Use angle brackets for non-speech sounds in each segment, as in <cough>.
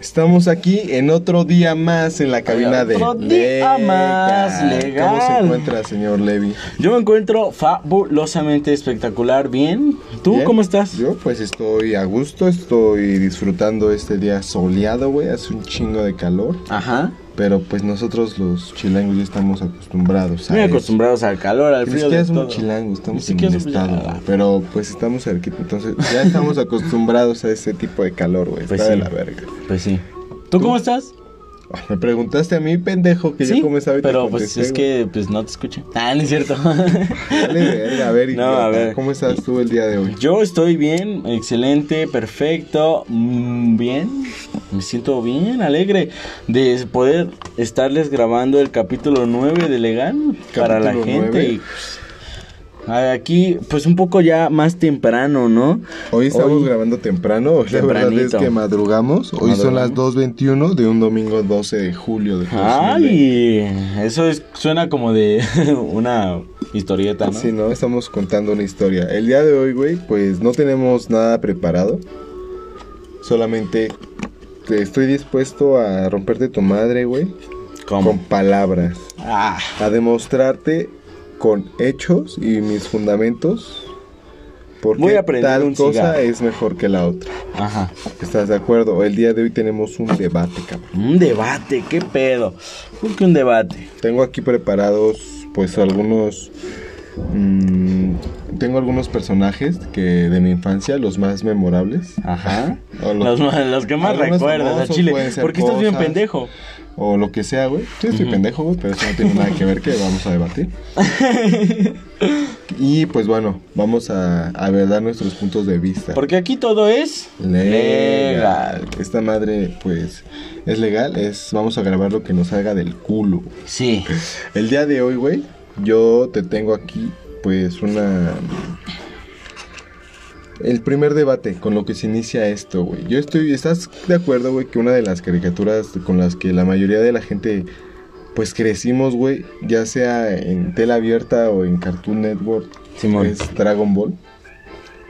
Estamos aquí en otro día más en la cabina de Otro día más, ¿Cómo se legal. encuentra, señor Levi? Yo me encuentro fabulosamente espectacular, bien. ¿Tú ¿Bien? cómo estás? Yo pues estoy a gusto, estoy disfrutando este día soleado, güey, hace un chingo de calor, Ajá. Pero pues nosotros los chilangos ya estamos acostumbrados a Muy eso. acostumbrados al calor, al Ni frío siquiera de somos chilangos, estamos Ni en siquiera el estado, pero pues estamos cerquita, entonces ya estamos acostumbrados a ese tipo de calor, güey, Pues está de sí. la verga. Pues sí. ¿Tú cómo estás? <laughs> Me preguntaste a mí, pendejo, que sí, yo como te pero pues es que pues no te escuché. Ah, no es cierto. <laughs> Dale, a ver, <laughs> No, a ver. ¿cómo estás tú el día de hoy? Yo estoy bien, excelente, perfecto, mm, bien. Me siento bien, alegre de poder estarles grabando el capítulo 9 de Legal para la gente. Y, pues, aquí, pues un poco ya más temprano, ¿no? Hoy estamos Hoy- grabando temprano, hoy la verdad es que madrugamos. Hoy son las Madrugamos. 2.21 de un domingo 12 de julio de 2020. Ay, eso es, suena como de <laughs> una historieta, ¿no? Sí, ¿no? Estamos contando una historia. El día de hoy, güey, pues no tenemos nada preparado. Solamente te estoy dispuesto a romperte tu madre, güey. ¿Cómo? Con palabras. Ah, A demostrarte con hechos y mis fundamentos. Porque Voy a prender tal un cosa cigarro. es mejor que la otra. ajá. ¿Estás de acuerdo? El día de hoy tenemos un debate, cabrón. Un debate, qué pedo. ¿Por qué un debate? Tengo aquí preparados, pues, algunos. mm, tengo algunos personajes que de mi infancia, los más memorables. Ajá. <laughs> Los, los- los que más recuerdas a Chile. pueden ser ¿Por qué estás bien pendejo? O lo que sea, güey. Sí, estoy pendejo, güey, pero eso no tiene nada que ver que vamos a debatir. <laughs> y pues bueno, vamos a, a ver, dar nuestros puntos de vista. Porque aquí todo es Legal. Esta madre, pues, es legal. Es, vamos a grabar lo que nos salga del culo. Sí. El día de hoy, güey, yo te tengo aquí, pues, una... El primer debate con lo que se inicia esto, güey. Yo estoy... ¿Estás de acuerdo, güey, que una de las caricaturas con las que la mayoría de la gente, pues, crecimos, güey, ya sea en tela abierta o en Cartoon Network, Simón. es Dragon Ball?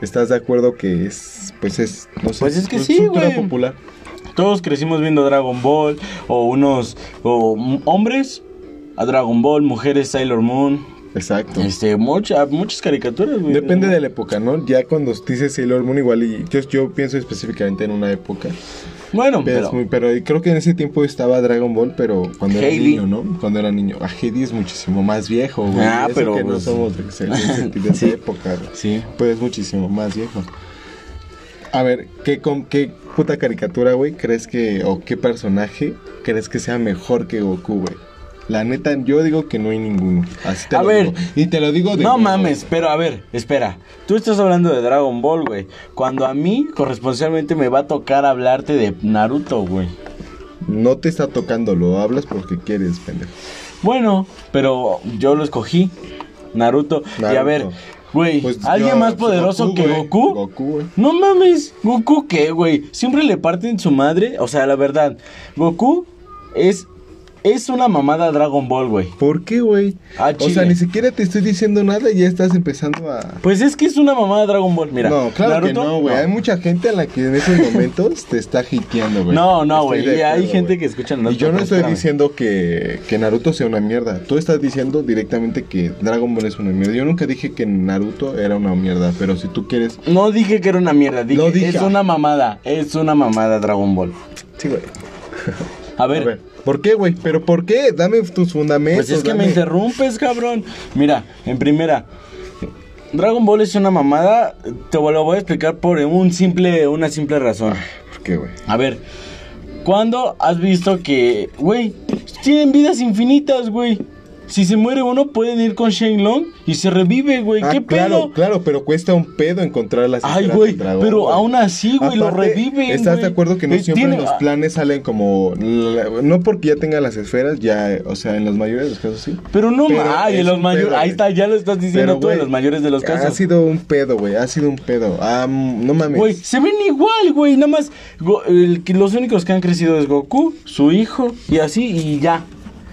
¿Estás de acuerdo que es, pues, es, no sé, Pues es que sí, cultura güey. popular? Todos crecimos viendo Dragon Ball. O unos. O hombres a Dragon Ball. Mujeres Sailor Moon. Exacto. Este, mucha, muchas caricaturas, güey. Depende de la época, ¿no? Ya cuando dices Sailor Moon igual y yo, yo pienso específicamente en una época. Bueno, Pero, pero. es muy- pero creo que en ese tiempo estaba Dragon Ball, pero cuando era niño, ¿no? Cuando era niño. A Heidi es muchísimo más viejo, güey. Ah, Eso pero, que no pues, somos de, ese- de esa <laughs> Sí. época, güey. Sí. Pues es muchísimo más viejo. A ver, ¿qué, con, qué puta caricatura, güey, crees que, o qué personaje crees que sea mejor que Goku, güey? La neta, yo digo que no hay ninguno. Así te A lo ver. digo. Y te lo digo de No mames, pero a ver, espera. Tú estás hablando de Dragon Ball, güey. Cuando a mí, corresponsalmente, me va a tocar hablarte de Naruto, güey. No te está tocando, lo hablas porque quieres, pendejo. Bueno, pero yo lo escogí. Naruto. Y a ver, güey, Pues ¿alguien yo- más poderoso Goku, que güey. Goku? Goku, güey. No mames, Goku qué, güey. Siempre le parten su madre. O sea, la verdad, Goku es es una mamada Dragon Ball, güey. ¿Por qué, güey? Ah, o sea, ni siquiera te estoy diciendo nada y ya estás empezando a... Pues es que es una mamada Dragon Ball, mira. no, claro que Naruto, no, güey. Hay mucha gente a la que en esos momentos te está hiteando, güey. No, no, güey. Y hay gente que escucha Y Naruto. yo no pero estoy diciendo que, que Naruto sea una mierda. Tú estás diciendo directamente que Dragon Ball es una mierda. Yo nunca dije que Naruto era una mierda, pero si tú quieres... No dije que era una mierda, dije, Lo dije. es una mamada, es una mamada Dragon Ball. Sí, güey. A ver, A ver, ¿por qué, güey? ¿Pero por qué? Dame tus fundamentos. pues es que me interrumpes, cabrón. Mira, en primera, Dragon Ball es una mamada, te lo voy a explicar por un simple, una simple razón. ¿Por qué, güey? A ver, ¿cuándo has visto que, güey, tienen vidas infinitas, güey? Si se muere uno, pueden ir con Shenlong y se revive, güey. Ah, ¿Qué claro, pedo? claro, pero cuesta un pedo encontrar las Ay, güey, dragón, pero güey. aún así, güey, lo reviven, ¿Estás güey. de acuerdo que no Eh, siempre tiene- los planes salen como... No porque ya tenga las esferas, ya... O sea, en los mayores de los casos sí. Pero no, Pero ay, en los mayores, ahí está, ya lo estás diciendo Pero, tú, en los mayores de los Ha casos. sido un pedo, güey, ha sido un pedo. Mm, no mames. Güey, se ven igual, güey, nada más, Go- el los únicos que han crecido es Goku, su hijo, y así, y ya.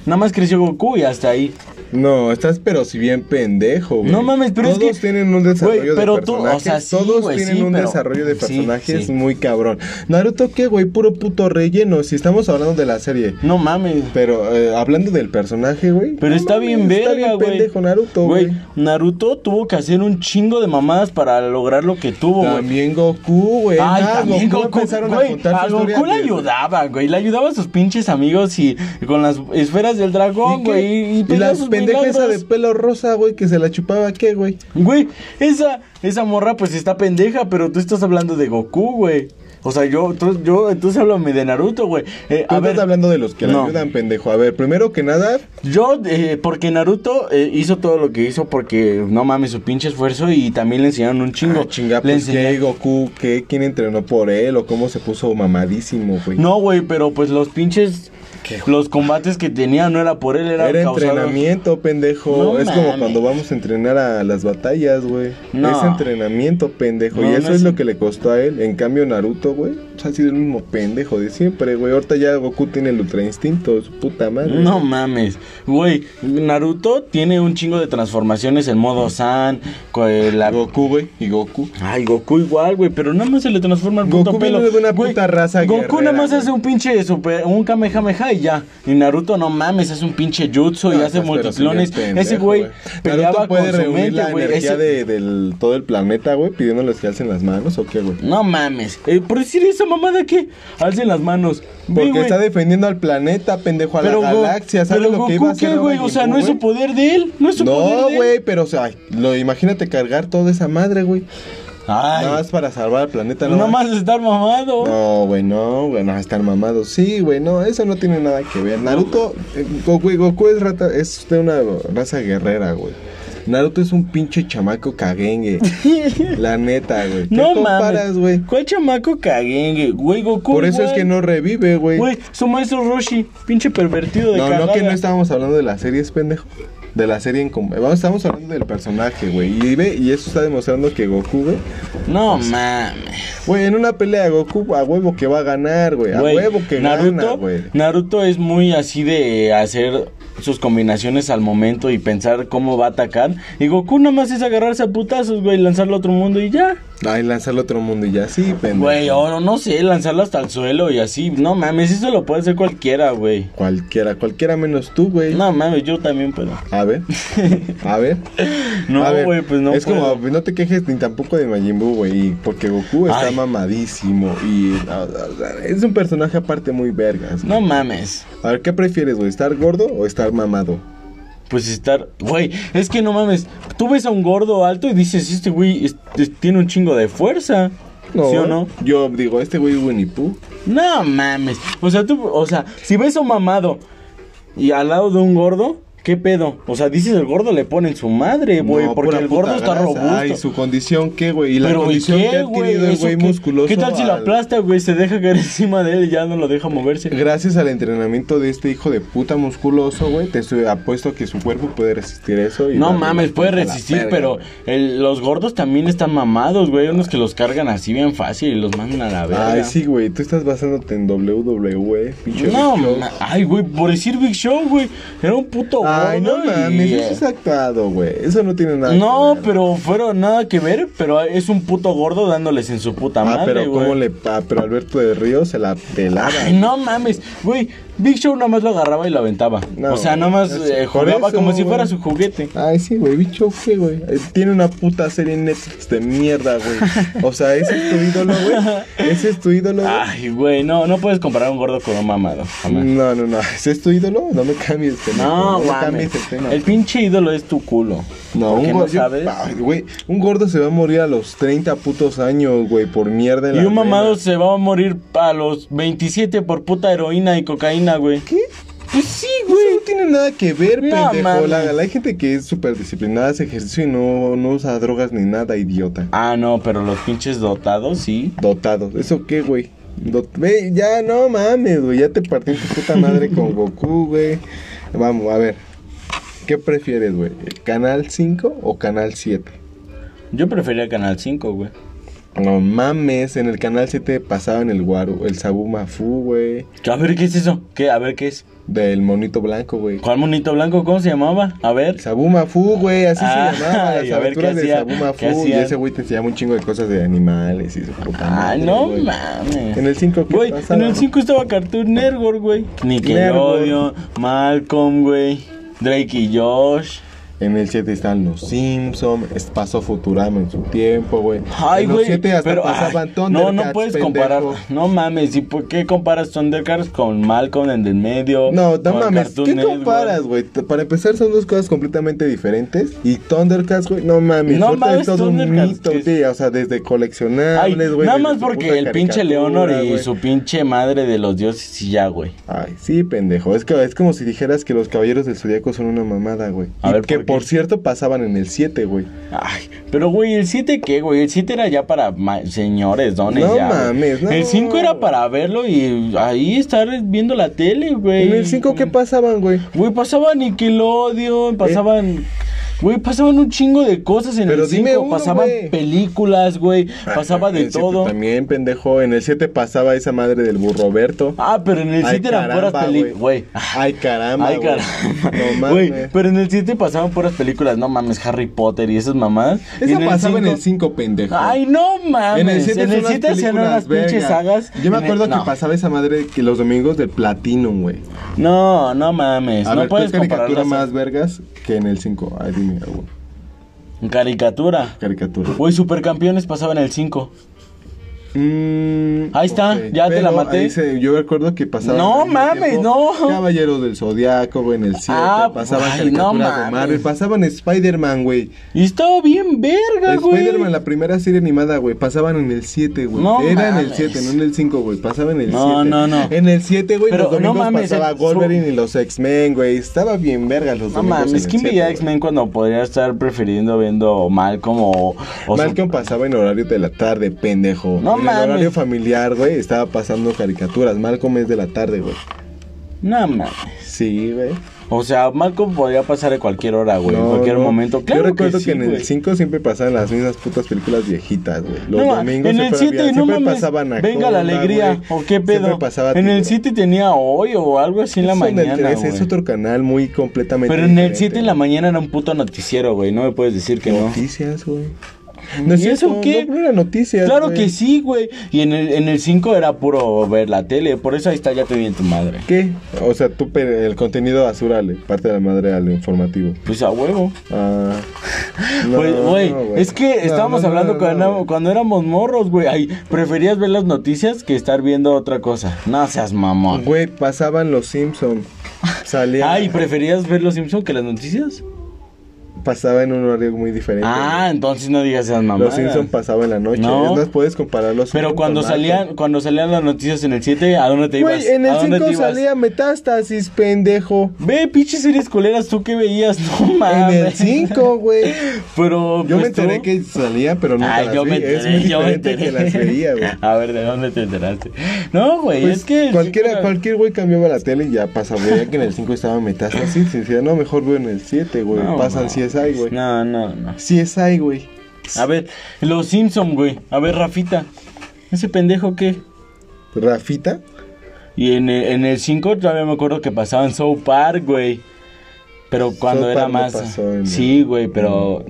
Nada más creció Goku y hasta ahí. No, estás pero si bien pendejo, güey. No mames, pero es Todos que- tienen un desarrollo Güey, pero de tú, o personajes. sea, sí, todos güey, tienen sí, un pero- desarrollo de personajes sí. muy cabrón. Naruto, ¿qué, güey? Puro puto relleno. Si estamos hablando de la serie. No mames. Pero eh, hablando del personaje, güey. Pero no está mames, bien Está verga, bien güey. pendejo Naruto, güey. Naruto tuvo que hacer un chingo de mamadas para lograr lo que tuvo, güey. También Goku, güey. Ay, Nada, también Goku Goku, empezaron a contar Goku le de- ayudaba, güey, le ayudaba a sus pinches amigos y con las esferas del dragón, güey, y, Y pedía la sus pendeja esa de pelo rosa, güey, que se la chupaba, ¿qué, güey? Güey, esa, esa morra pues está pendeja, pero tú estás hablando de Goku, güey. O sea, yo, tú, yo, entonces háblame de Naruto, güey. Eh, Tú a estás ver, hablando de los que le no. ayudan, pendejo. A ver, primero que nada, Yo, eh, porque Naruto eh, hizo todo lo que hizo porque, no mames, su pinche esfuerzo y también le enseñaron un chingo. Ah, chinga, le pues qué, Goku, qué, quién entrenó por él o cómo se puso mamadísimo, güey. No, güey, pero pues los pinches, ¿Qué? <laughs> los combates que tenía no era por él, era, Era causado- entrenamiento, pendejo. No es como cuando vamos a entrenar a las batallas, güey. No. Es entrenamiento, pendejo. No, y eso es- es lo que le costó a él. En cambio, Naruto, güey, ha sido el mismo pendejo de siempre, güey. Ahorita ya Goku tiene el ultra instinto, su puta madre. No mames, güey, Naruto tiene un chingo de transformaciones en modo San, co- eh, la... Goku, güey, y Goku. Ay, Goku igual, güey, pero nada más se le transforma el puto Goku pelo. viene de una Güey, puta raza Goku guerrera, nada más güey. hace un pinche super, un Kamehameha y ya. Y Naruto no mames, hace un pinche jutsu y No, hace sí bien pendejo, Ese güey peleaba puede con su reunir mente, la güey. energía ese- de del, todo el planeta, güey, pidiéndoles que alcen las manos o qué, güey. No mames, eh, por decir esa mamada que alcen las manos. Porque está defendiendo al planeta, pendejo, a pero la Go- galaxia. ¿Sabes lo que Goku, iba a hacer? ¿qué, güey? O sea, no es su poder de él, no es su poder No, güey, pero o sea, lo, imagínate cargar toda esa madre, güey. Ay, Nada más para salvar al planeta, no ¿no? más estar mamado. No, güey, no, güey, no, están mamados. Sí, güey, no, eso no tiene nada que ver. Naruto, eh, Go- güey, Goku es, rata, es de una raza guerrera, güey. Naruto es un pinche chamaco caguengue. <laughs> la neta, güey. ¿Qué No comparas, güey? ¿Cuál chamaco caguengue? Güey, Goku. Por eso es que no revive, güey. Güey, su maestro Roshi, pinche pervertido de No, no, que no estábamos hablando de la serie, es pendejo. De la serie en Vamos, estamos hablando del personaje, güey. Y ve, y eso está demostrando que Goku, güey. No mames. Güey, en una pelea Goku a huevo que va a ganar, güey. A huevo que Naruto, gana, güey. Naruto es muy así de hacer sus combinaciones al momento y pensar cómo va a atacar. Y Goku nada más es agarrarse a putazos, güey, lanzarlo a otro mundo y ya. Ay, lanzarlo a otro mundo y ya, sí, pendejo. Güey, o no sé, lanzarlo hasta el suelo y así. No mames, eso lo puede hacer cualquiera, güey. Cualquiera, cualquiera menos tú, güey. No mames, yo también puedo. A ver, <laughs> a ver. No, güey, pues no Es puedo. como, no te quejes ni tampoco de Majin Buu, güey. Porque Goku está Ay. mamadísimo. Y es un personaje aparte muy vergas. No mames. A ver, ¿qué prefieres, güey? ¿Estar gordo o estar mamado? Pues estar, güey, es que no mames, tú ves a un gordo alto y dices, este güey es- es- tiene un chingo de fuerza. ¿Sí o no? Yo digo, este güey es Winnie Pooh. No mames. O sea, tú, o sea, si ves a un mamado y al lado de un gordo, ¿qué pedo? O sea, dices el gordo le ponen su madre, güey, No, porque el gordo está robusto. Ay, su condición, ¿qué, güey? Y la Pero, ¿y condición qué, que ha adquirido el ¿Eso güey musculoso. ¿Qué tal si la al- aplasta, güey? Se deja caer <laughs> encima de él y ya no lo deja moverse. Gracias al entrenamiento de este hijo de puta musculoso, güey, te estoy apuesto que su cuerpo puede resistir eso. Y No mames, la puede la resistir, pero el- los gordos también están mamados, güey. Unos que los cargan así bien fácil y los mandan a la verga. Ay, sí, güey, tú estás basándote en WWE, pinche No, Big Show. ma- ay, güey, por decir Big Show, güey. Era un puto Ay, no y- mames, eso es actuado, güey. Eso no tiene nada No, que ver. pero fueron nada que ver, pero es un puto gordo dándoles en su puta Ah, madre, pero güey. cómo le... Ah, pero Alberto de Río se la pelaba. Ay, no mames, güey. Big Show nada más lo agarraba y lo aventaba. No, o sea, nada más no eh, jugaba eso, como si fuera su juguete. Ay, sí, güey, bicho, ¿qué, güey? Eh, Tiene una puta serie en Netflix de mierda, güey. O sea, ese es tu ídolo, güey. Ese es tu ídolo, güey. Ay, güey, no, no puedes comparar a un gordo con un mamado. Jamás. No, no, no. ¿Ese es tu ídolo? No me cambies, pendejo. No, me mames. cambies el tema. El pinche ídolo es tu culo. No, ¿Por un gordo, no sabes? Ay, güey, un gordo se va a morir a los 30 putos años, güey, por mierda en Y la un mamado vena. se va a morir a los 27 por puta heroína y cocaína, güey. ¿Qué? Pues sí, Eso no tiene nada que ver, No, pendejo. La, la hay gente que es súper disciplinada, hace ejercicio y no, no usa drogas ni nada, idiota. Ah, no, pero los pinches dotados, sí. Dotados. ¿Eso qué, güey? Dot- ya no mames, güey. Ya te partí en tu puta madre con <laughs> Goku, güey. Vamos, a ver. ¿Qué prefieres, güey? ¿Canal 5 o Canal 7? Yo prefería Canal 5, güey. No mames, en el canal 7 pasaban el guaro, el Sabu Mafu, güey. A ver, ¿qué es eso? ¿Qué? A ver, ¿qué es? Del monito blanco, güey. ¿Cuál monito blanco? ¿Cómo se llamaba? A ver. Sabu Mafu, güey, así Ah, se llamaba, las a ver, ¿qué de hacía? Sabu ¿Qué Mafu. Y ese güey te enseñaba un chingo de cosas de animales y su puta madre, no mames. En el 5, ¿qué Güey, en el 5 estaba Cartoon Network, güey. Nickelodeon, Malcolm, güey. Drake y Josh. En el 7 están los Simpsons, pasó Futurama en su tiempo, güey. Ay, güey. 7 hasta pero, pasaban ay, No, no puedes pendejo. comparar. No mames, ¿y por qué comparas Thundercats con Malcolm en el medio? No, no mames, ¿qué Network? comparas, güey? Para empezar son dos cosas completamente diferentes Y Thundercats, güey, no mames No mames, es todo un mito, es- tío, O sea, desde coleccionables, güey nada más porque el pinche Leonor y su pinche madre de los dioses y ya, güey. Ay, sí, pendejo Es, que, es como si dijeras que los caballeros del zodiaco son una mamada, güey A Y ver, que ¿por qué? Por cierto pasaban en el 7, güey Ay, pero güey, ¿el 7 qué, güey? El 7 era ya para señores, dones No ya. mames, no. El 5 era para verlo y ahí estar viendo la tele, güey. En el 5, ¿qué pasaban, güey? Güey, pasaban Nickelodeon, pasaban... Güey, pasaban un chingo de cosas en Pero el dime 5. uno, Pasaban películas, güey. <laughs> Pasaba de todo. También, pendejo En el 7 pasaba esa madre del burro Roberto Ah, pero en el Ay, 7 eran puras películas, güey. Ay, caramba, Ay, caramba. No Güey, mames pero en el 7 pasaban puras películas, no mames, Harry Potter y esas Esa en el pasaba en el cinco- 5, pendejo. Ay, no mames. en el 7 en el 7 hacían unas pinches sagas. Yo me el- acuerdo que no. pasaba esa madre que los domingos del Platinum, güey. No, no mames. A no ver, puedes ¿qué caricatura más vergas que en el 5? Ay, dime alguna Caricatura. caricatura. Güey, Supercampeones pasaba en el 5. Mm, Ahí está, ya te la maté. se- yo recuerdo que pasaba. No mames, tiempo no. Caballeros del Zodiaco, güey, en el 7. Ah, pasaban ay, caricaturas no de mames. Marvel. Pasaban Spider-Man, güey. Y estaba bien verga, güey. Spider-Man, la primera serie animada, güey. Pasaban en el 7, güey. No Era en el mames. 7, no en el 5, güey. Pasaba en el 7. No, no, no. En el 7, güey, Pero los domingos no mames, pasaba el- Wolverine y los X-Men, güey. Estaba bien verga los No domingos. mames, en el ¿quién 7, veía. X-Men cuando podría estar prefiriendo viendo Malcolm o... o Malcolm pasaba en horario de la tarde, pendejo. No mames. el horario familiar, güey, estaba pasando caricaturas. Malcolm es de la tarde, güey. No mames. Sí, güey. O sea, Malcolm podría pasar a cualquier hora, güey. en No, cualquier no. momento. Claro Yo recuerdo que, sí, en el güey. 5 siempre pasaban las mismas putas películas viejitas, güey. Los No, domingos en el siempre, 7 había- no siempre mames, pasaban a venga la alegría, o qué pedo. Pasaba en el tipo- 7 tenía hoy o algo así en la mañana, el 3 es otro canal muy completamente Pero en el diferente, 7 en la mañana era un puto noticiero, güey. No me puedes decir que no. Noticias, güey. No es ¿Y eso qué? No, no era noticias, Claro güey. que sí, güey. Y en el, en el 5 era puro ver la tele. Por eso ahí está, ya te vi en tu madre. ¿Qué? O sea, tú el contenido basura le parte de la madre al informativo. Pues a huevo. Ah. <laughs> no, Güey, güey, no, es que estábamos hablando cuando, cuando éramos morros, güey. Ay, preferías ver las noticias que estar viendo otra cosa. No seas mamón. Güey, pasaban los Simpsons. Salía. Ay, ¿preferías ver los Simpsons que las noticias? Pasaba en un horario muy diferente. Ah, entonces no digas esas mamadas. los Simpsons pasaba en la noche. No. Más, puedes comparar los Pero cuando salían, cuando salían las noticias en el 7, ¿a dónde te ibas? Güey, en ¿A el dónde te 5 ibas? salía Metástasis, pendejo. Ve, pinches series culeras, ¿tú qué veías? <laughs> No En mames. el 5, güey. Pero, Yo me pues, tú- enteré que salía, pero nunca Ay, las yo vi. me es enteré, muy yo me enteré. que las veía, güey. <laughs> A ver, ¿de dónde te enteraste? No, güey, Pues es que... cualquiera, cualquier güey cambiaba la tele y ya pasaba. Veía que en el 5 estaba Metástasis y decía, no, mejor veo en el 7, güey. No, Pasan no. CSI, güey. No, no, no. CSI, güey. A ver, los Simpson, güey. A ver, Rafita. ¿Ese pendejo qué? Rafita. Y en el, en el 5 todavía me acuerdo que pasaban South Park, güey. Pero cuando South era Park no más... pasó en sí, güey, pero...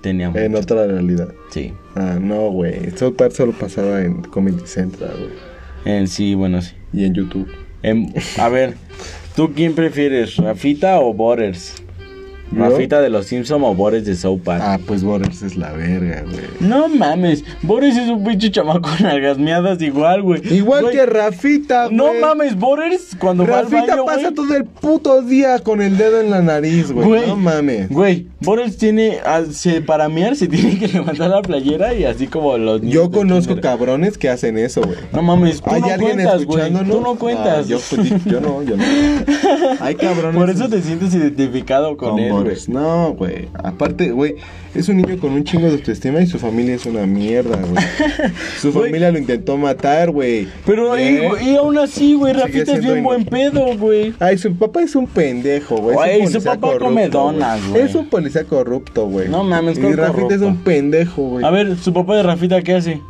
Teníamos... En otra realidad. Sí. Ah, no, güey. South Park solo pasaba en Comedy Central, güey. En sí, bueno, sí. Y en YouTube. A ver, ¿tú quién prefieres? ¿Rafita o Borders? ¿Rafita de los Simpson o Boris de South Park? Ah, pues Borders es la verga, güey. No mames, Boris es un pinche chamaco en algasmeadas igual, güey. Igual Güey, que Rafita, güey. No mames, Boris cuando va al Rafita baño, pasa güey. todo el puto día con el dedo en la nariz, güey. Güey. No mames. Güey, Boris tiene, se, para mear se <laughs> tiene que levantar la playera y así como los niños Yo conozco kinder. cabrones que hacen eso, güey. No mames, tú ¿Hay no alguien cuentas, güey. Tú no cuentas. Ah, yo, pues, yo no, yo no. <laughs> Hay cabrones. Por eso te sientes identificado con, con él, No, güey. Aparte, güey, es un niño con un chingo de autoestima y su familia es una mierda, güey. <laughs> Su familia lo intentó matar, güey. Pero, ¿Eh? y aún así, güey, Rafita es bien buen pedo, güey. Ay, su papá es un pendejo, güey. Güey, su papá corrupto, come donas, güey. Es un policía corrupto, güey. No mames, Y ¿cuál Rafita es un pendejo, güey. A ver, su papá de Rafita, ¿qué hace?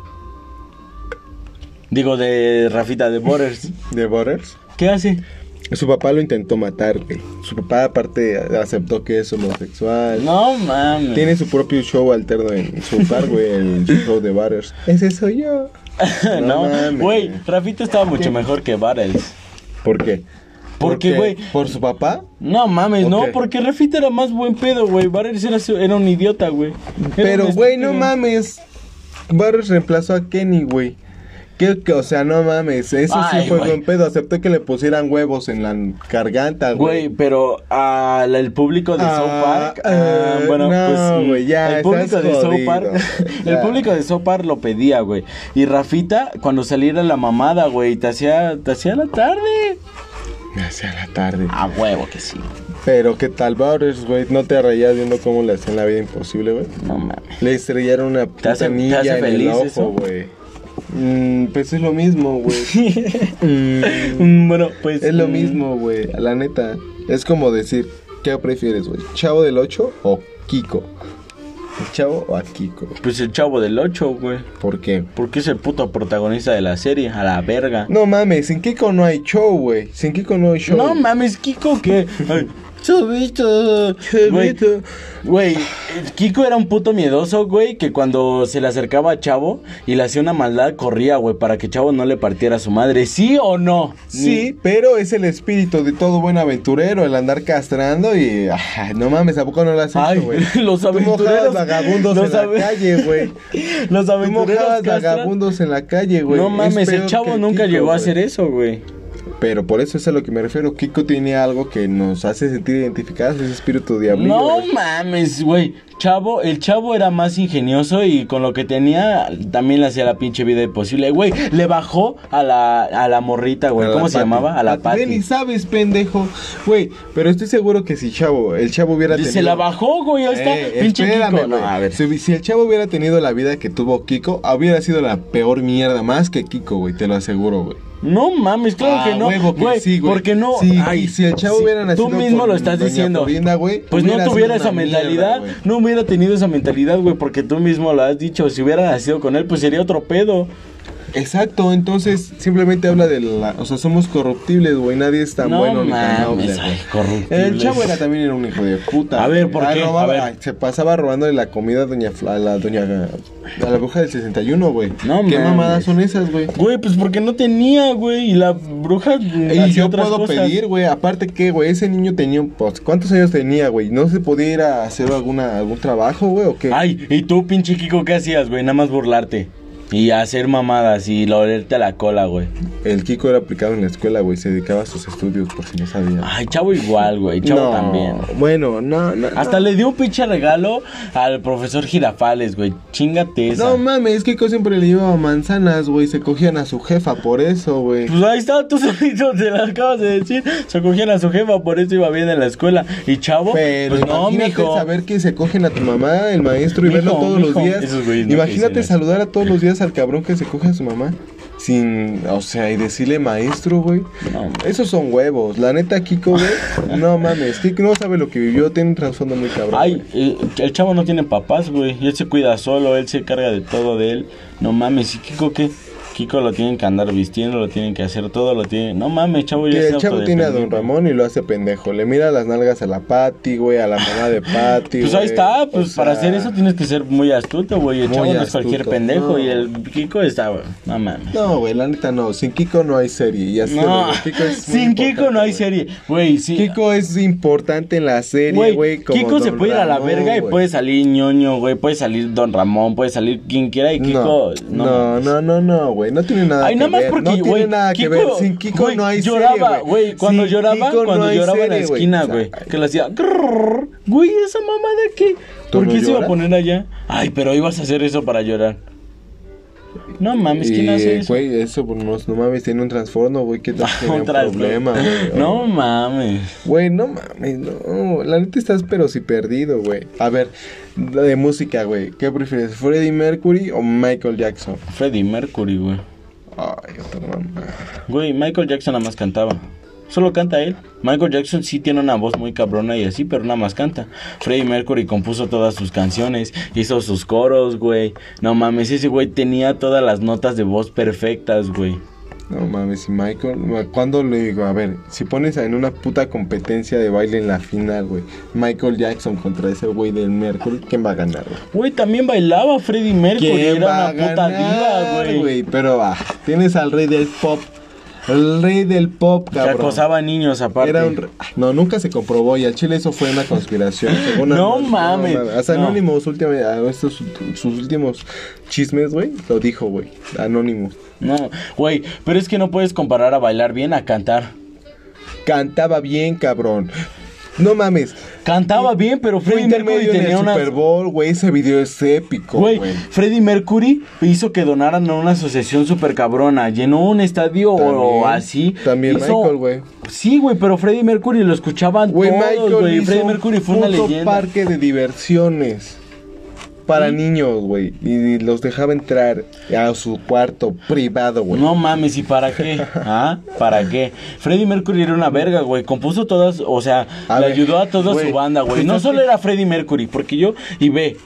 Digo, de Rafita, de Borders. <laughs> de Butters. ¿Qué hace? Su papá lo intentó matar, güey. Su papá aparte aceptó que es homosexual. No mames. Tiene su propio show alterno en su par, güey, el show de Butters. Ese soy yo. <laughs> No no, mames. güey, Rafita estaba mucho mejor que Battles. ¿Por qué? Porque, ¿Por güey? ¿Por su papá? No mames, no, porque Rafita era más buen pedo, güey. Battles era, un idiota, güey. Pero, güey, no mames. Butters reemplazó a Kenny, güey. ¿Qué, qué? o sea, no mames. Eso Ay, sí fue güey. buen pedo. Aceptó que le pusieran huevos en la garganta, Güey, güey. pero al el público de Ah, South Park, ah, eh, bueno, no, pues güey, ya, el público de South. Park, <laughs> el público de South Park lo pedía, güey. Y Rafita cuando saliera la mamada, güey, te hacía te hacía la tarde. Me hacía la tarde. A huevo que sí. Pero, ¿qué tal, Butters, güey? ¿No te reías viendo cómo le hacían la vida imposible, güey? No mames. Le estrellaron una puta hace- te hace en el feliz ojo, eso? güey. Mm, pues es lo mismo, güey. <laughs> Mm, Mm, bueno, pues es lo mm, mismo, güey. La neta. Es como decir, ¿qué prefieres, güey? ¿Chavo del 8 o Kiko? ¿El chavo o a Kiko? Pues el chavo del 8, güey. ¿Por qué? Porque es el puto protagonista de la serie, a la verga. No mames, sin Kiko no hay show, güey. Sin Kiko no hay show. No mames, Kiko, que. Chavito. Chavito. Güey, Kiko era un puto miedoso, güey, que cuando se le acercaba a Chavo y le hacía una maldad, corría, güey, para que Chavo no le partiera a su madre. ¿Sí o no? Sí, pero es el espíritu de todo buen aventurero, el andar castrando y... ay, no mames, ¿a poco no lo has hecho, güey? <laughs> los aventureros. vagabundos los en la calle, güey. <laughs> Los aventureros vagabundos en la calle, güey. No Es mames, el Chavo nunca Kiko, llegó a hacer eso, güey. Pero por eso es a lo que me refiero. Kiko tiene algo que nos hace sentir identificados, ese espíritu diablillo. No güey. mames, güey. Chavo, el chavo era más ingenioso y con lo que tenía también le hacía la pinche vida imposible. Güey, le bajó a la, a la morrita, güey. ¿Cómo se llamaba? A la. Ve, Ni sabes, pendejo. Güey, pero estoy seguro que si Chavo, el Chavo hubiera tenido... Se la bajó, güey. Ahí está. Eh, pinche espérame, Kiko. No, a ver. Si, si el chavo hubiera tenido la vida que tuvo Kiko, hubiera sido la peor mierda, más que Kiko, güey, te lo aseguro, güey. No mames, claro Ah, que no. huevo que güey, sí, güey. Porque no. Sí, Ay, si el chavo sí, hubiera nacido Tú mismo lo estás diciendo. Güey, Pues no tuviera esa mierda, mentalidad. güey. no hubiera tenido esa mentalidad, güey. Porque tú mismo lo has dicho. Si hubiera nacido con él, pues sería otro pedo. Exacto, entonces simplemente habla de la... O sea, somos corruptibles, güey, nadie es tan No bueno ni tan noble, mames, corruptibles. El chavo era también era un hijo de puta. A ver. ¿por Ah, qué? robaba- A ver. ay, se pasaba robándole la comida a doña Fla- a la doña a la bruja del 61, güey. No ¿Qué mames. mamadas son esas, güey? Güey, pues porque no tenía, güey. Y la bruja. Y yo otras puedo cosas. pedir, güey, aparte que, güey, ese niño tenía, pues, ¿cuántos años tenía, güey? ¿No se podía ir a hacer alguna, algún trabajo, güey, o qué? Ay, ¿y tú, pinche Kiko, qué hacías, güey? Nada más burlarte. Y hacer mamadas y olerte a la cola, güey. El Kiko era aplicado en la escuela, güey, se dedicaba a sus estudios, por si no sabía. Ay, chavo igual, güey. Chavo No, también. Bueno, no, no. Hasta no. le dio un pinche regalo al profesor Girafales, güey. Chingate esa. No mames, Kiko siempre le llevaba manzanas, güey, se cogían a su jefa por eso, güey. Pues ahí está, tú <laughs> solito te lo acabas de decir. Se cogían a su jefa, por eso iba bien en la escuela. Y chavo, Pero pues no, mijo. saber que se cogen a tu mamá, el maestro, y Mijo, verlo todos mijo. los días. Imagínate saludar a todos los días al cabrón que se coge a su mamá. Sin, o sea, y decirle maestro, güey. No, Esos son huevos. La neta, Kiko, güey. <laughs> No mames, Kiko no sabe lo que vivió. Tiene un trasfondo muy cabrón. Ay, eh, el chavo no tiene papás, güey. Él se cuida solo, él se carga de todo de él. No mames, ¿y Kiko qué? Kiko lo tienen que andar vistiendo, lo tienen que hacer todo, lo tienen... No mames, chavo, ya se el chavo tiene a Don. Ramón y lo hace pendejo. Le mira las nalgas a la Pati, güey, a la mamá de Pati. Pues ahí güey. está, pues O para sea, hacer eso tienes que ser muy astuto, güey. El Muy chavo no es cualquier pendejo no. y el Kiko está, güey. No mames. No, güey, la neta no. Sin Kiko no hay serie. Y así No, Kiko es sin Kiko no hay güey. serie. Güey, sí. Kiko es importante en la serie, Güey, güey. Kiko se Don puede ir a la Ramón, verga y güey. puede salir ñoño, güey. Puede salir Don Ramón, puede salir quien quiera y Kiko. no, no, no, no, no, güey. No tiene nada Ay, que nada más ver. porque, no tiene nada que Kiko, ver. Sin Kiko güey, no hay lloraba, serie, güey. Cuando Sin lloraba, Kiko cuando no lloraba en la serie, esquina, güey. Que le hacía. Güey, esa qué. ¿Tú ¿Por no qué se iba a poner allá? Ay, pero ibas a hacer eso para llorar. No mames, ¿quién y, hace eso? Güey, eso pues, no, no mames, tiene un trastorno, güey. ¿Qué tal? <laughs> Tiene Un problema, güey. <laughs> No mames. Güey, no mames, no. La neta estás pero si perdido, güey. A ver, de música, güey. ¿Qué prefieres, Freddie Mercury o Michael Jackson? Freddie Mercury, güey. Ay, otra mamá. Güey, Michael Jackson nada más cantaba. Solo canta él. Michael Jackson sí tiene una voz muy cabrona y así, pero nada más canta. Freddie Mercury compuso todas sus canciones, hizo sus coros, güey. No mames, ese güey tenía todas las notas de voz perfectas, güey. No mames, y Michael, ¿cuándo le digo? A ver, si pones en una puta competencia de baile en la final, güey, Michael Jackson contra ese güey del Mercury, ¿quién va a ganar, güey? Güey, también bailaba Freddie Mercury, ¿Quién era va a una puta diva, ganar, güey. güey? Pero va, tienes al rey del pop, el rey del pop, Que cabrón. acosaba niños aparte. Era un re- No, nunca se comprobó y al chile eso fue una conspiración. según <laughs> No Anonymous, mames, Hasta no. Anonymous, últimamente, a estos, sus últimos chismes, güey, lo dijo, güey. Anonymous. No, güey, pero es que no puedes comparar a bailar bien a cantar. Cantaba bien, cabrón. No mames. Cantaba bien, pero Freddie Mercury intermedio en el tenía una... Super Bowl, güey. Ese video es épico, Güey. Freddie Mercury hizo que donaran a una asociación súper cabrona. Llenó un estadio o así. También Hizo- Michael, güey. Sí, güey, pero Freddie Mercury lo escuchaban Güey, todos, Michael güey. Freddie Mercury fue una leyenda. parque de diversiones para niños, güey. Y los dejaba entrar a su cuarto privado, güey. No mames, ¿y para qué? <laughs> ¿Ah? ¿Para qué? Freddie Mercury era una verga, güey. Compuso todas, o sea, A le ver, ayudó a toda su banda, güey. No <laughs> solo era Freddie Mercury, porque yo, y ve,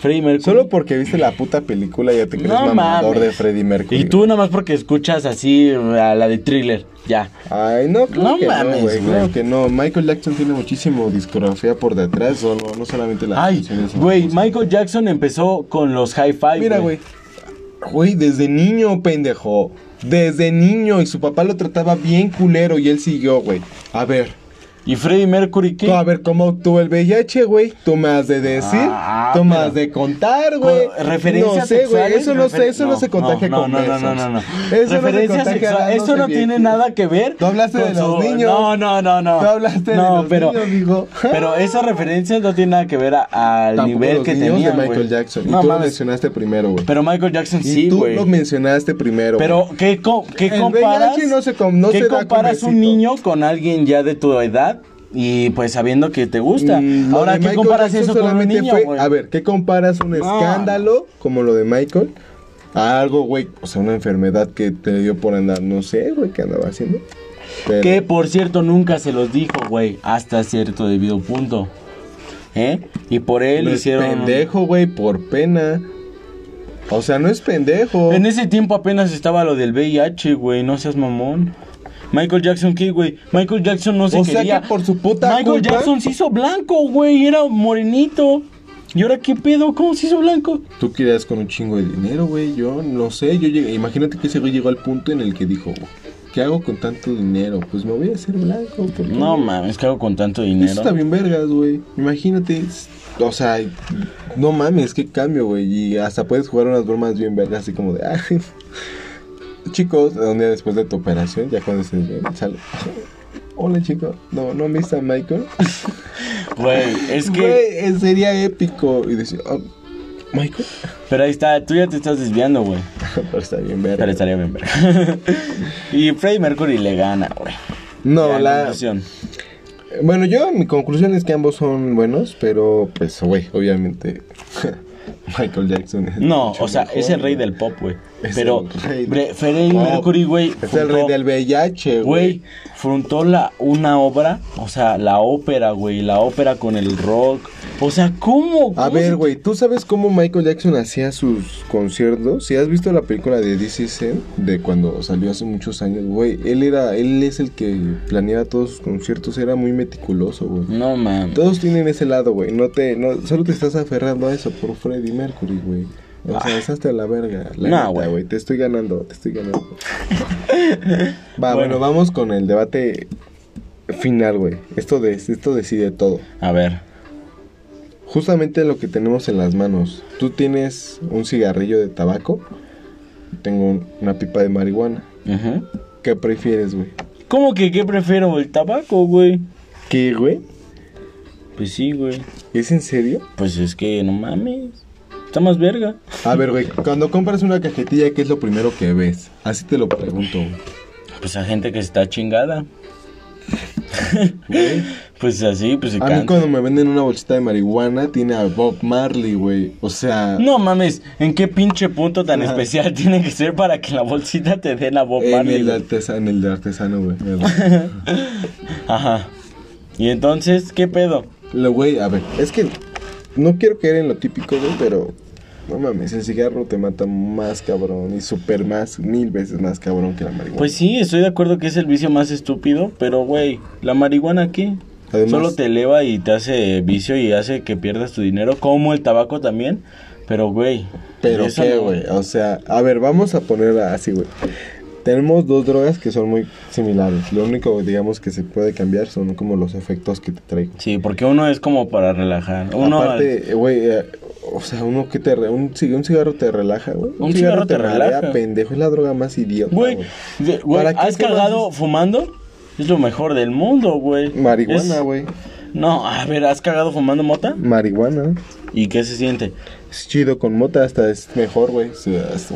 Freddie Mercury. Solo porque viste la puta película ya te crees No mamador mames. de Freddie Mercury. Y tú nada más porque escuchas así a la de thriller, ya. Ay, no, claro No que mames, no, güey. que no. Michael Jackson tiene muchísimo discografía por detrás, solo, no solamente la Ay, güey, Michael Jackson empezó con los hi-fi. Mira, güey. Güey, desde niño, pendejo. Desde niño. Y su papá lo trataba bien culero y él siguió, güey. A ver. ¿Y Freddie Mercury qué? Tú, a ver, ¿cómo obtuvo el VIH, güey? Tú me has de decir. Ah, tú me has de contar, güey. Referencias No sé, güey. sexuales, Eso no sé, eso no, se contagia no, con no, no, besos. no, no, no. Eso no se sexuales, eso no tiene bien. nada que ver. Tú hablaste de los niños. No, no, no, no. Tú hablaste de los pero, niños, digo. Pero esas referencias no tienen nada que ver al Tampoco nivel los que niños tenía. de Michael Jackson. Y No tú lo mencionaste primero, güey. Pero Michael Jackson Y sí, tú güey. lo mencionaste primero. Pero. ¿qué, comparas? No se com- no ¿Qué se da con comparas un niño con alguien ya de tu edad y pues sabiendo que te gusta? Mm, Ahora, ¿qué Michael comparas Jackson eso con un niño, fue-? A ver, ¿qué comparas un escándalo como lo de Michael a algo, güey? O sea, una enfermedad que te dio por andar, no sé, güey, ¿qué andaba haciendo? Pero- Que por cierto nunca se los dijo, güey, hasta cierto debido punto. ¿Eh? Y por él no es hicieron. pendejo, güey, por pena. O sea, no es pendejo. En ese tiempo apenas estaba lo del VIH, güey, no seas mamón. Michael Jackson, ¿qué, güey? Michael Jackson no se O sea quería. que por su puta Michael culpa- Jackson se hizo blanco, güey, era morenito. ¿Y ahora qué pedo? ¿Cómo se hizo blanco? Tú querías con un chingo de dinero, güey. Yo no sé, yo llegué. Imagínate que ese güey llegó al punto en el que dijo, ¿qué hago con tanto dinero? Pues me voy a hacer blanco. porque No mames, ¿qué hago con tanto Eso dinero? está bien vergas, güey. Imagínate. O sea, no mames, qué cambio, güey. Y hasta puedes jugar unas bromas bien vergas, así como de, ah, chicos, un día después de tu operación, ya cuando bien, sale. Hola, chicos. No, no me está Michael. Güey, es que. Güey, eh, sería épico. Y decir, oh, Michael. Pero ahí está, tú ya te estás desviando, güey. <laughs> Pero está bien verga. Pero estaría bien, verga. <laughs> y Freddie Mercury le gana, güey. No, la. conclusión. Bueno, yo, mi conclusión es que ambos son buenos, pero pues, güey, obviamente. <laughs> Michael Jackson es No, o sea, mejor, es el rey del pop, güey. Es Pero Freddie. Mercury, güey. Es el rey del VIH, Güey, frontó la, una obra, o sea, la ópera, güey, la ópera con el rock. O sea, ¿cómo? A ¿Cómo ver, güey, ¿tú sabes cómo Michael Jackson hacía sus conciertos? Si has visto la película de It, de cuando salió hace muchos años, güey, él era, él es el que planeaba todos sus conciertos, era muy meticuloso, güey. No, man. Todos tienen ese lado, güey, no te, no, solo te estás aferrando a eso por Freddie Mercury, güey. O sea, estás a la verga. La No, güey. Te estoy ganando, te estoy ganando. <laughs> Va, bueno. Bueno. vamos con el debate final, güey. Esto, de, esto decide todo. A ver. Justamente lo que tenemos en las manos. Tú tienes un cigarrillo de tabaco. Tengo un- una pipa de marihuana. Ujú. ¿Qué prefieres, güey? ¿Cómo que qué prefiero? El tabaco, güey. ¿Qué, güey? Pues sí, güey. ¿Es en serio? Pues es que no mames. Está más verga. A ver, güey, cuando compras una cajetilla, ¿qué es lo primero que ves? Así te lo pregunto, güey. Pues a gente que está chingada. Güey. <laughs> Pues así, pues se A mí canta. cuando me venden una bolsita de marihuana tiene a Bob Marley, güey. O sea, No mames, ¿en qué pinche punto tan Ajá. especial <laughs> tiene que ser para que la bolsita te den a Bob en Marley? el, güey? artesano, en el de artesano, güey. <laughs> Ajá. Y entonces, ¿qué pedo? Lo güey, a ver, es que no quiero caer en lo típico, güey, pero no mames, el cigarro te mata más cabrón y súper más, mil veces más cabrón que la marihuana. Pues sí, estoy de acuerdo que es el vicio más estúpido, pero güey, ¿la marihuana qué? Además- Solo te eleva y te hace vicio y hace que pierdas tu dinero, como el tabaco también. Pero güey, pero qué, no- güey, o sea, a ver, vamos a poner así, güey. Tenemos dos drogas que son muy similares. Lo único, digamos, que se puede cambiar son como los efectos que te traigo. Sí, porque uno es como para relajar. Uno Aparte, eh, güey, eh, o sea, uno que te re- un, un cigarro te relaja, güey. Un cigarro te relaja. pendejo, es la droga más idiota, Güey, güey. de- güey, ¿Para qué ¿has cagado fumando? Es lo mejor del mundo, güey. Marihuana, Es- güey. No, a ver, ¿has cagado fumando mota? Marihuana. ¿Y qué se siente? Es chido con mota, hasta es mejor, güey. Es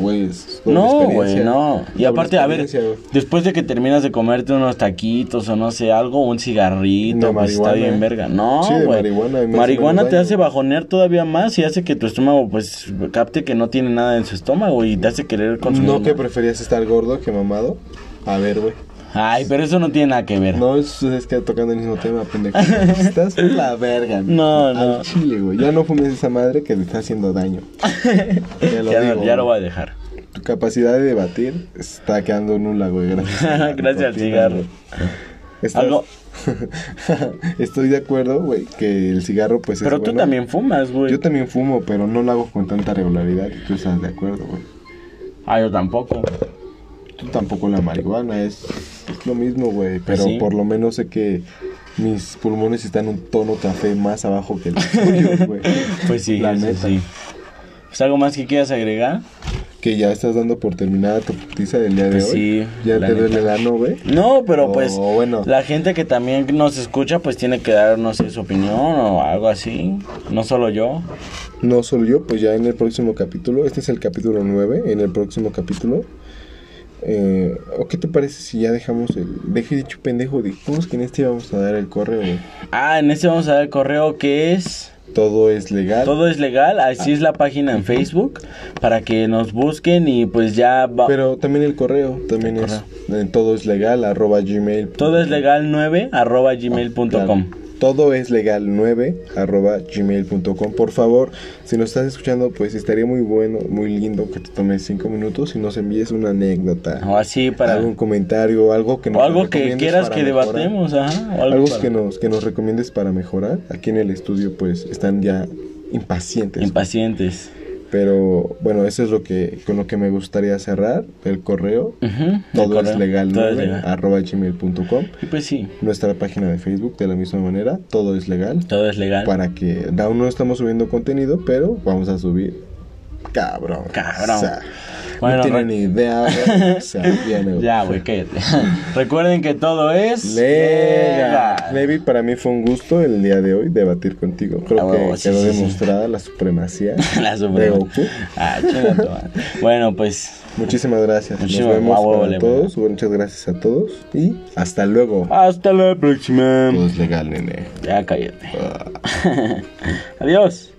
No, güey, no. Y aparte, a ver, después de que terminas de comerte unos taquitos o no sé, algo, un cigarrito, pues está bien verga. No, Sí, marihuana, Marihuana te hace bajonear todavía más y hace que tu estómago, pues, capte que no tiene nada en su estómago y te hace querer consumir. No que preferías estar gordo que mamado. A ver, güey. Ay, pero eso no tiene nada que ver. No, es, es que tocando el mismo tema, pendejo. Estás en la verga. No, Al no. chile, güey. Ya no fumes esa madre que te está haciendo daño. <laughs> Ya lo ya, digo, ya lo voy a dejar. Tu capacidad de debatir está quedando nula, güey. Gracias. <laughs> Gracias al cigarro. Estás- Algo- <laughs> Estoy de acuerdo, güey, que el cigarro, pues Pero es tú bueno. también fumas, güey. Yo también fumo, pero no lo hago con tanta regularidad. Tú estás de acuerdo, güey. Ah, yo tampoco. Tampoco la marihuana, es, es lo mismo, güey. Pero Sí. por lo menos sé que mis pulmones están un tono café más abajo que el tuyo, <laughs> güey. Pues sí, La neta. sí. Pues algo más que quieras agregar. Que ya estás dando por terminada tu putiza del día de Pues hoy. sí, Ya te duele el ano, güey. No, pero pues bueno. la gente que también nos escucha pues tiene que dar, no sé, su opinión o algo así. No solo yo. No solo yo, pues ya en el próximo capítulo, este es el capítulo 9, en el próximo capítulo. Eh, ¿O qué te parece si ya dejamos el... Dejé dicho pendejo, dijimos que en este íbamos a dar el correo, güey. Ah, en este vamos a dar el correo que es... Todo es legal. Todo es legal, así es la página en Facebook para que nos busquen y pues ya va... Pero también el correo, también El es eh, todo es legal, arroba gmail. Todo es legal 9 arroba gmail.com. Claro. Todo es legal 9 arroba gmail.com. Por favor, si nos estás escuchando, pues estaría muy bueno, muy lindo que te tomes 5 minutos y nos envíes una anécdota. O así para... Algún comentario, algo que O nos algo que quieras que mejorar. debatemos, ajá. O algo Algo para- que nos, que nos recomiendes para mejorar. Aquí en el estudio, pues están ya impacientes. Impacientes. Pero bueno, eso es lo que con lo que me gustaría cerrar el correo. Ujú, Todo el es correo. legal Todo es 9 legal. arroba gmail.com. Y pues sí, Nuestra página de Facebook de la misma manera, todo es legal. todo es legal. Para que aún no estamos subiendo contenido, pero vamos a subir. Cabrón. Cabrón. O sea, Bueno, no tienen ni idea. <laughs> O sea, güey. Ya, güey, cállate. <laughs> Recuerden que todo es Legal. Levi, para mí fue un gusto el día de hoy debatir contigo. Creo Ah, que sí, quedó sí, sí. demostrada la supremacía <laughs> La de. Goku. Ah. Bueno, pues Muchísimas gracias. Muchísimas- Nos vemos huevo, para Levi. todos. Muchas gracias a todos. Y hasta luego. hasta la próxima. Todo es legal, nene. Ya cállate. Ah. Adiós.